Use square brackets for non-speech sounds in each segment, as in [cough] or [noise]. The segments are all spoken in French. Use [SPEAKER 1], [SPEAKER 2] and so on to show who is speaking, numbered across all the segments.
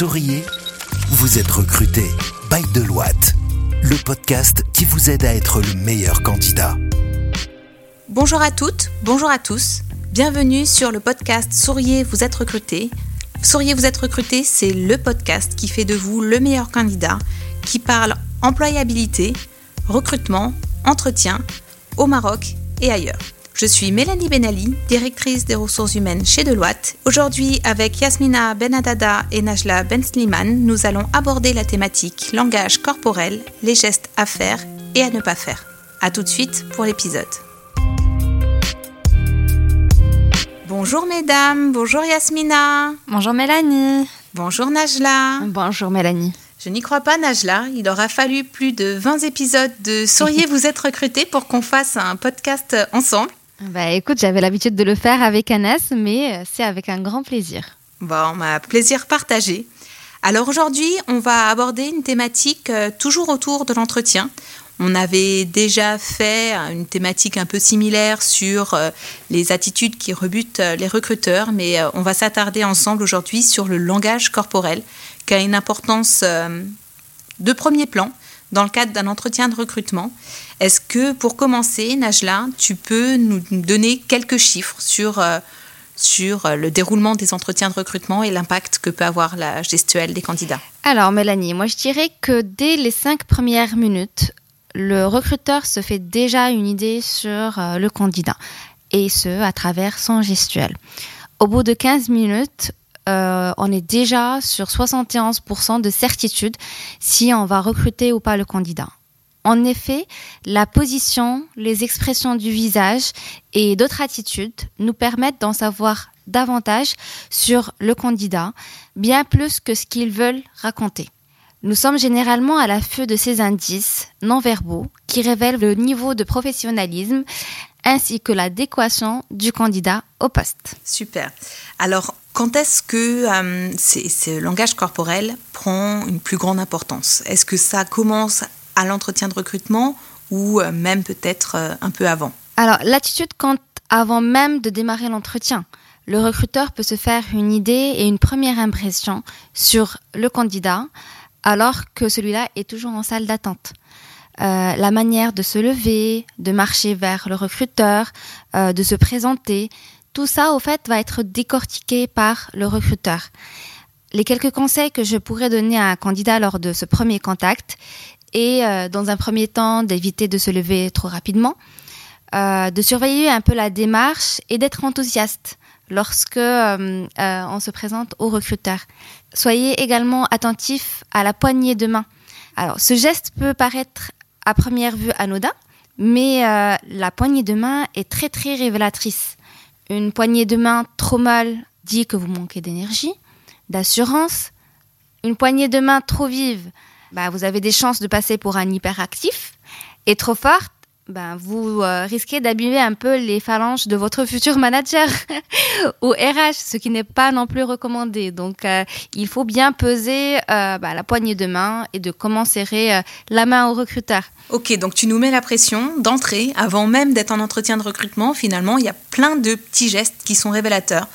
[SPEAKER 1] Souriez, vous êtes recruté by Deloitte, le podcast qui vous aide à être le meilleur candidat.
[SPEAKER 2] Bonjour à toutes, bonjour à tous. Bienvenue sur le podcast Souriez, vous êtes recruté. Souriez, vous êtes recruté, c'est le podcast qui fait de vous le meilleur candidat, qui parle employabilité, recrutement, entretien au Maroc et ailleurs. Je suis Mélanie Benali, directrice des ressources humaines chez Deloitte. Aujourd'hui, avec Yasmina Benadada et Najla Bensliman, nous allons aborder la thématique langage corporel, les gestes à faire et à ne pas faire. A tout de suite pour l'épisode. Bonjour mesdames, bonjour Yasmina.
[SPEAKER 3] Bonjour Mélanie.
[SPEAKER 2] Bonjour Najla.
[SPEAKER 3] Bonjour Mélanie.
[SPEAKER 2] Je n'y crois pas, Najla. Il aura fallu plus de 20 épisodes de Souriez, vous êtes recrutés pour qu'on fasse un podcast ensemble.
[SPEAKER 3] Bah écoute, j'avais l'habitude de le faire avec Anas, mais euh, c'est avec un grand plaisir.
[SPEAKER 2] Bon, ma plaisir partagé. Alors aujourd'hui, on va aborder une thématique euh, toujours autour de l'entretien. On avait déjà fait une thématique un peu similaire sur euh, les attitudes qui rebutent les recruteurs, mais on va s'attarder ensemble aujourd'hui sur le langage corporel, qui a une importance de premier plan dans le cadre d'un entretien de recrutement. Est-ce que pour commencer, Najla, tu peux nous donner quelques chiffres sur, euh, sur euh, le déroulement des entretiens de recrutement et l'impact que peut avoir la gestuelle des candidats?
[SPEAKER 3] Alors Mélanie, moi je dirais que dès les cinq premières minutes, le recruteur se fait déjà une idée sur euh, le candidat et ce à travers son gestuel. Au bout de 15 minutes, euh, on est déjà sur 71% de certitude si on va recruter ou pas le candidat. En effet, la position, les expressions du visage et d'autres attitudes nous permettent d'en savoir davantage sur le candidat, bien plus que ce qu'ils veulent raconter. Nous sommes généralement à l'affût de ces indices non verbaux qui révèlent le niveau de professionnalisme ainsi que l'adéquation du candidat au poste.
[SPEAKER 2] Super. Alors, quand est-ce que euh, ce langage corporel prend une plus grande importance? Est-ce que ça commence à l'entretien de recrutement ou euh, même peut-être euh, un peu avant?
[SPEAKER 3] Alors, l'attitude compte avant même de démarrer l'entretien. Le recruteur peut se faire une idée et une première impression sur le candidat alors que celui-là est toujours en salle d'attente. la manière de se lever, de marcher vers le recruteur, de se présenter, tout ça, au fait, va être décortiqué par le recruteur. Les quelques conseils que je pourrais donner à un candidat lors de ce premier contact est, euh, dans un premier temps, d'éviter de se lever trop rapidement, euh, de surveiller un peu la démarche et d'être enthousiaste lorsque euh, on se présente au recruteur. Soyez également attentif à la poignée de main. Alors, ce geste peut paraître à première vue anodin, mais la poignée de main est très très révélatrice. Une poignée de main trop mal dit que vous manquez d'énergie, d'assurance. Une poignée de main trop vive, bah, vous avez des chances de passer pour un hyperactif. Et trop forte, ben, vous euh, risquez d'abîmer un peu les phalanges de votre futur manager [laughs] ou RH, ce qui n'est pas non plus recommandé. Donc, euh, il faut bien peser euh, bah, la poignée de main et de comment serrer la main au recruteur.
[SPEAKER 2] Ok, donc tu nous mets la pression d'entrée, avant même d'être en entretien de recrutement. Finalement, il y a plein de petits gestes qui sont révélateurs.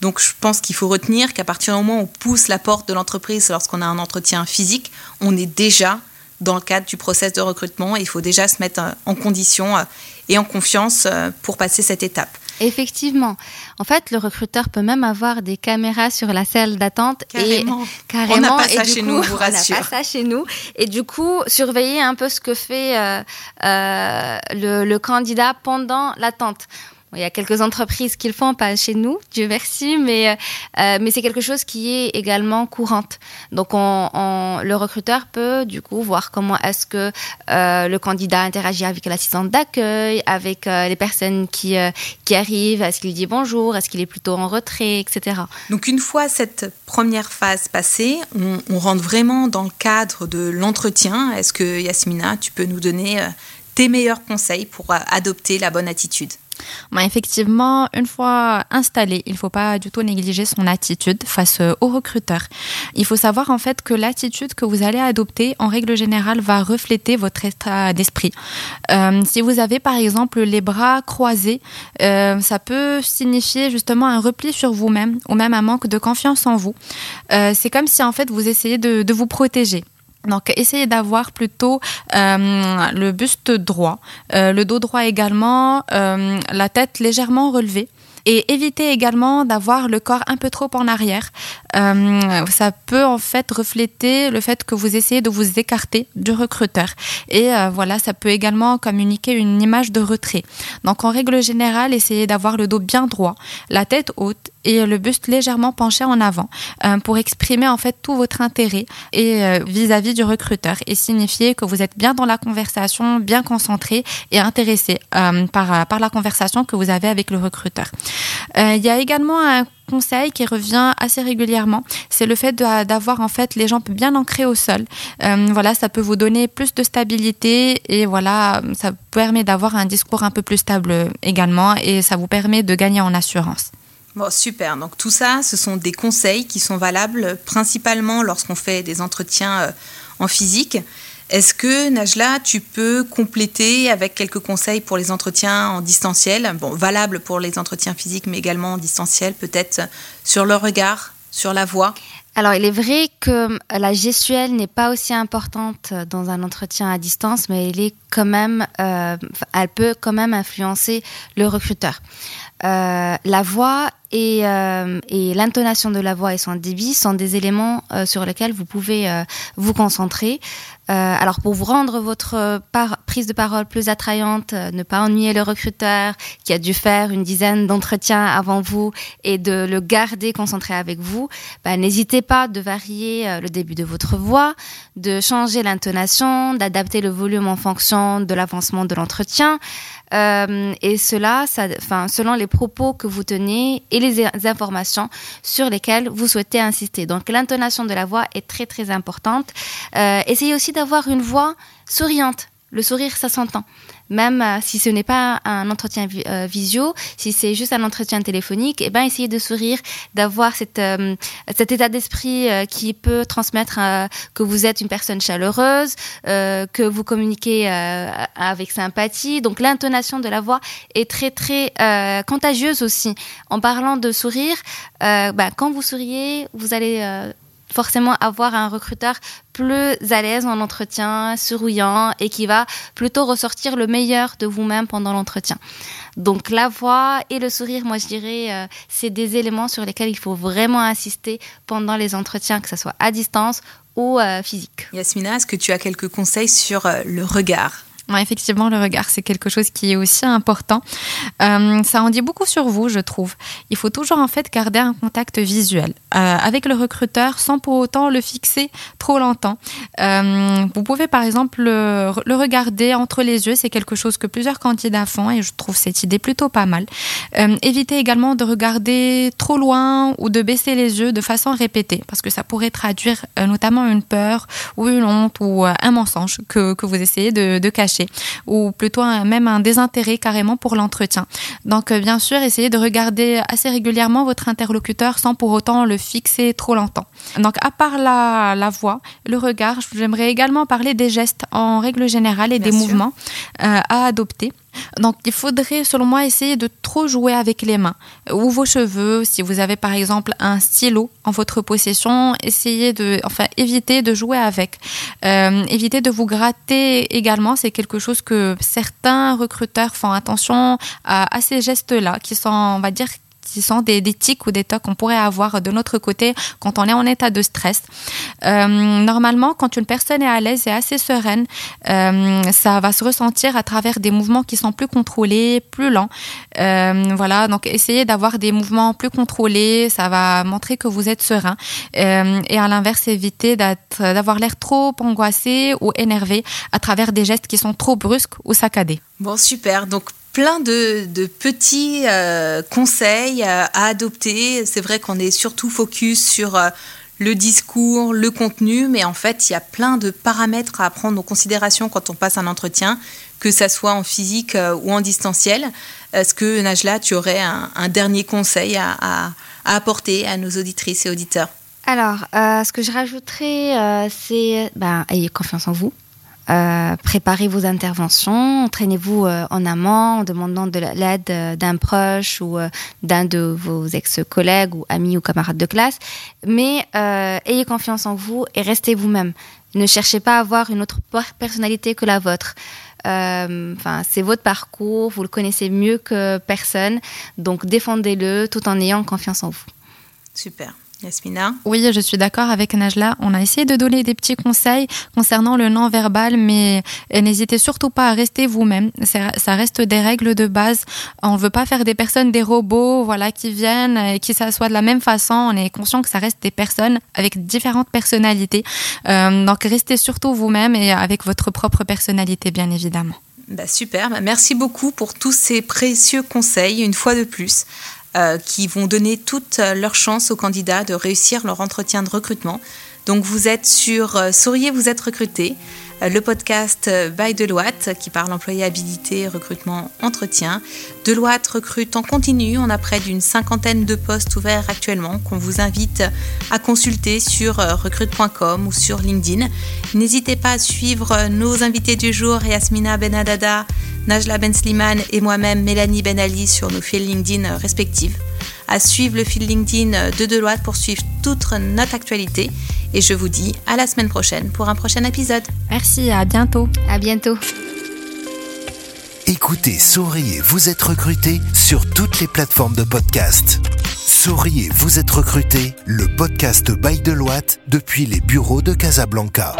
[SPEAKER 2] Donc je pense qu'il faut retenir qu'à partir du moment où on pousse la porte de l'entreprise lorsqu'on a un entretien physique, on est déjà dans le cadre du process de recrutement. Il faut déjà se mettre euh, en condition euh, et en confiance euh, pour passer cette étape.
[SPEAKER 3] Effectivement. En fait, le recruteur peut même avoir des caméras sur la salle d'attente
[SPEAKER 2] carrément.
[SPEAKER 3] et [laughs] carrément. On
[SPEAKER 2] n'a pas ça chez nous, [laughs] vous
[SPEAKER 3] rassure. On n'a pas ça chez nous. Et du coup, surveiller un peu ce que fait le, le candidat pendant l'attente. Il y a quelques entreprises qui le font, pas chez nous, Dieu merci, mais, euh, mais c'est quelque chose qui est également courante. Donc, on, le recruteur peut du coup voir comment est-ce que euh, le candidat interagit avec l'assistante d'accueil, avec euh, les personnes qui, qui arrivent, est-ce qu'il dit bonjour, est-ce qu'il est plutôt en retrait, etc.
[SPEAKER 2] Donc, une fois cette première phase passée, on, on rentre vraiment dans le cadre de l'entretien. Est-ce que Yasmina, tu peux nous donner tes meilleurs conseils pour adopter la bonne attitude?
[SPEAKER 4] Effectivement, une fois installé, il ne faut pas du tout négliger son attitude face au recruteur. Il faut savoir en fait que l'attitude que vous allez adopter, en règle générale, va refléter votre état d'esprit. Euh, si vous avez par exemple les bras croisés, euh, ça peut signifier justement un repli sur vous-même ou même un manque de confiance en vous. Euh, c'est comme si en fait vous essayez de vous protéger. Donc, essayez d'avoir plutôt euh, le buste droit, euh, le dos droit également, euh, la tête légèrement relevée. Et évitez également d'avoir le corps un peu trop en arrière. Euh, ça peut en fait refléter le fait que vous essayez de vous écarter du recruteur. Et euh, voilà, ça peut également communiquer une image de retrait. Donc en règle générale, essayez d'avoir le dos bien droit, la tête haute et le buste légèrement penché en avant euh, pour exprimer en fait tout votre intérêt et euh, vis-à-vis du recruteur et signifier que vous êtes bien dans la conversation, bien concentré et intéressé euh, par, par la conversation que vous avez avec le recruteur. il y a également un conseil qui revient assez régulièrement, c'est le fait d'avoir en fait les jambes bien ancrées au sol. voilà, ça peut vous donner plus de stabilité et voilà, ça permet d'avoir un discours un peu plus stable également et ça vous permet de gagner en assurance.
[SPEAKER 2] Bon, super. Donc tout ça, ce sont des conseils qui sont valables principalement lorsqu'on fait des entretiens euh, en physique. Est-ce que, Najla, tu peux compléter avec quelques conseils pour les entretiens en distanciel? Bon, valables pour les entretiens physiques, mais également en distanciel, peut-être sur le regard, sur la voix?
[SPEAKER 3] Alors, il est vrai que la gestuelle n'est pas aussi importante dans un entretien à distance, mais elle est quand même, euh, elle peut quand même influencer le recruteur. Euh, la voix et, euh, et l'intonation de la voix et son débit sont des éléments euh, sur lesquels vous pouvez euh, vous concentrer. alors pour vous rendre votre prise de parole plus attrayante, ne pas ennuyer le recruteur qui a dû faire une dizaine d'entretiens avant vous et de le garder concentré avec vous, bah, n'hésitez pas de varier le début de votre voix, de changer l'intonation, d'adapter le volume en fonction de l'avancement de l'entretien. Et cela, enfin, selon les propos que vous tenez et les informations sur lesquelles vous souhaitez insister. Donc l'intonation de la voix est très très importante. Euh, essayez aussi d'avoir une voix souriante. Le sourire, ça s'entend même euh, si ce n'est pas un entretien euh, visio, si c'est juste un entretien téléphonique, eh ben essayez de sourire, d'avoir euh, cet état d'esprit qui peut transmettre que vous êtes une personne chaleureuse, que vous communiquez avec sympathie. Donc l'intonation de la voix est très très contagieuse aussi. En parlant de sourire, ben, quand vous souriez, vous allez forcément avoir un recruteur plus à l'aise en entretien, souriant et qui va plutôt ressortir le meilleur de vous-même pendant l'entretien. Donc la voix et le sourire, moi je dirais, euh, c'est des éléments sur lesquels il faut vraiment insister pendant les entretiens, que ce soit à distance ou euh, physique.
[SPEAKER 2] Yasmina, est-ce que tu as quelques conseils sur euh, le regard?
[SPEAKER 4] Effectivement, le regard, c'est quelque chose qui est aussi important. Euh, ça en dit beaucoup sur vous, je trouve. Il faut toujours en fait garder un contact visuel euh, avec le recruteur sans pour autant le fixer trop longtemps. Euh, vous pouvez par exemple le, regarder entre les yeux, c'est quelque chose que plusieurs candidats font et je trouve cette idée plutôt pas mal. évitez également de regarder trop loin ou de baisser les yeux de façon répétée parce que ça pourrait traduire notamment une peur ou une honte ou un mensonge que, vous essayez de cacher ou plutôt même un désintérêt carrément pour l'entretien. Donc euh, bien sûr, essayez de regarder assez régulièrement votre interlocuteur sans pour autant le fixer trop longtemps. Donc à part la, la voix, le regard, j'aimerais également parler des gestes en règle générale et des mouvements euh, à adopter. Donc, il faudrait, selon moi, essayer de trop jouer avec les mains ou vos cheveux. Si vous avez, par exemple, un stylo en votre possession, essayez de, enfin, éviter de jouer avec. Euh, évitez de vous gratter également. C'est quelque chose que certains recruteurs font attention à, à ces gestes-là, qui sont, on va dire, qui sont des, tics ou des tocs qu'on pourrait avoir de notre côté quand on est en état de stress. Euh, normalement, quand une personne est à l'aise et assez sereine, euh, ça va se ressentir à travers des mouvements qui sont plus contrôlés, plus lents. Euh, voilà, donc essayez d'avoir des mouvements plus contrôlés, ça va montrer que vous êtes serein. Et à l'inverse, évitez d'avoir l'air trop angoissé ou énervé à travers des gestes qui sont trop brusques ou saccadés.
[SPEAKER 2] Bon, super. Donc, plein de, petits euh, conseils à, adopter. C'est vrai qu'on est surtout focus sur euh, le discours, le contenu, mais en fait, il y a plein de paramètres à prendre en considération quand on passe un entretien, que ça soit en physique ou en distanciel. Est-ce que Najla, tu aurais un, dernier conseil à, apporter à nos auditrices et auditeurs?
[SPEAKER 3] Alors, ce que je rajouterais, c'est ben, ayez confiance en vous. Euh, préparez vos interventions, entraînez-vous euh, en amont en demandant de l'aide euh, d'un proche ou d'un de vos ex-collègues ou amis ou camarades de classe, mais ayez confiance en vous et restez vous-même. Ne cherchez pas à avoir une autre personnalité que la vôtre. Enfin, c'est votre parcours, vous le connaissez mieux que personne, donc défendez-le tout en ayant confiance en vous.
[SPEAKER 2] Super. Yasmina
[SPEAKER 4] Oui, je suis d'accord avec Najla. On a essayé de donner des petits conseils concernant le non-verbal, mais n'hésitez surtout pas à rester vous-même. Ça reste des règles de base. On ne veut pas faire des personnes des robots voilà, qui viennent et qui s'assoient de la même façon. On est conscient que ça reste des personnes avec différentes personnalités. Euh, donc restez surtout vous-même et avec votre propre personnalité, bien évidemment.
[SPEAKER 2] Bah super, bah, merci beaucoup pour tous ces précieux conseils, une fois de plus. Euh, qui vont donner toute leur chance aux candidats de réussir leur entretien de recrutement. Donc vous êtes sur euh, Souriez, vous êtes recruté, euh, le podcast by Deloitte qui parle employabilité, recrutement, entretien. Deloitte recrute en continu. On a près d'une cinquantaine de postes ouverts actuellement qu'on vous invite à consulter sur recrute.com ou sur LinkedIn. N'hésitez pas à suivre nos invités du jour, Yasmina Benadada, Najla Ben Sliman et moi-même Mélanie Ben Ali sur nos fils LinkedIn respectifs. À suivre le fil LinkedIn de Deloitte pour suivre toute notre actualité. Et je vous dis à la semaine prochaine pour un prochain épisode.
[SPEAKER 4] Merci, à bientôt.
[SPEAKER 3] À bientôt.
[SPEAKER 1] Écoutez, souriez, vous êtes recruté sur toutes les plateformes de podcast. Souriez, vous êtes recruté, le podcast by Deloitte depuis les bureaux de Casablanca.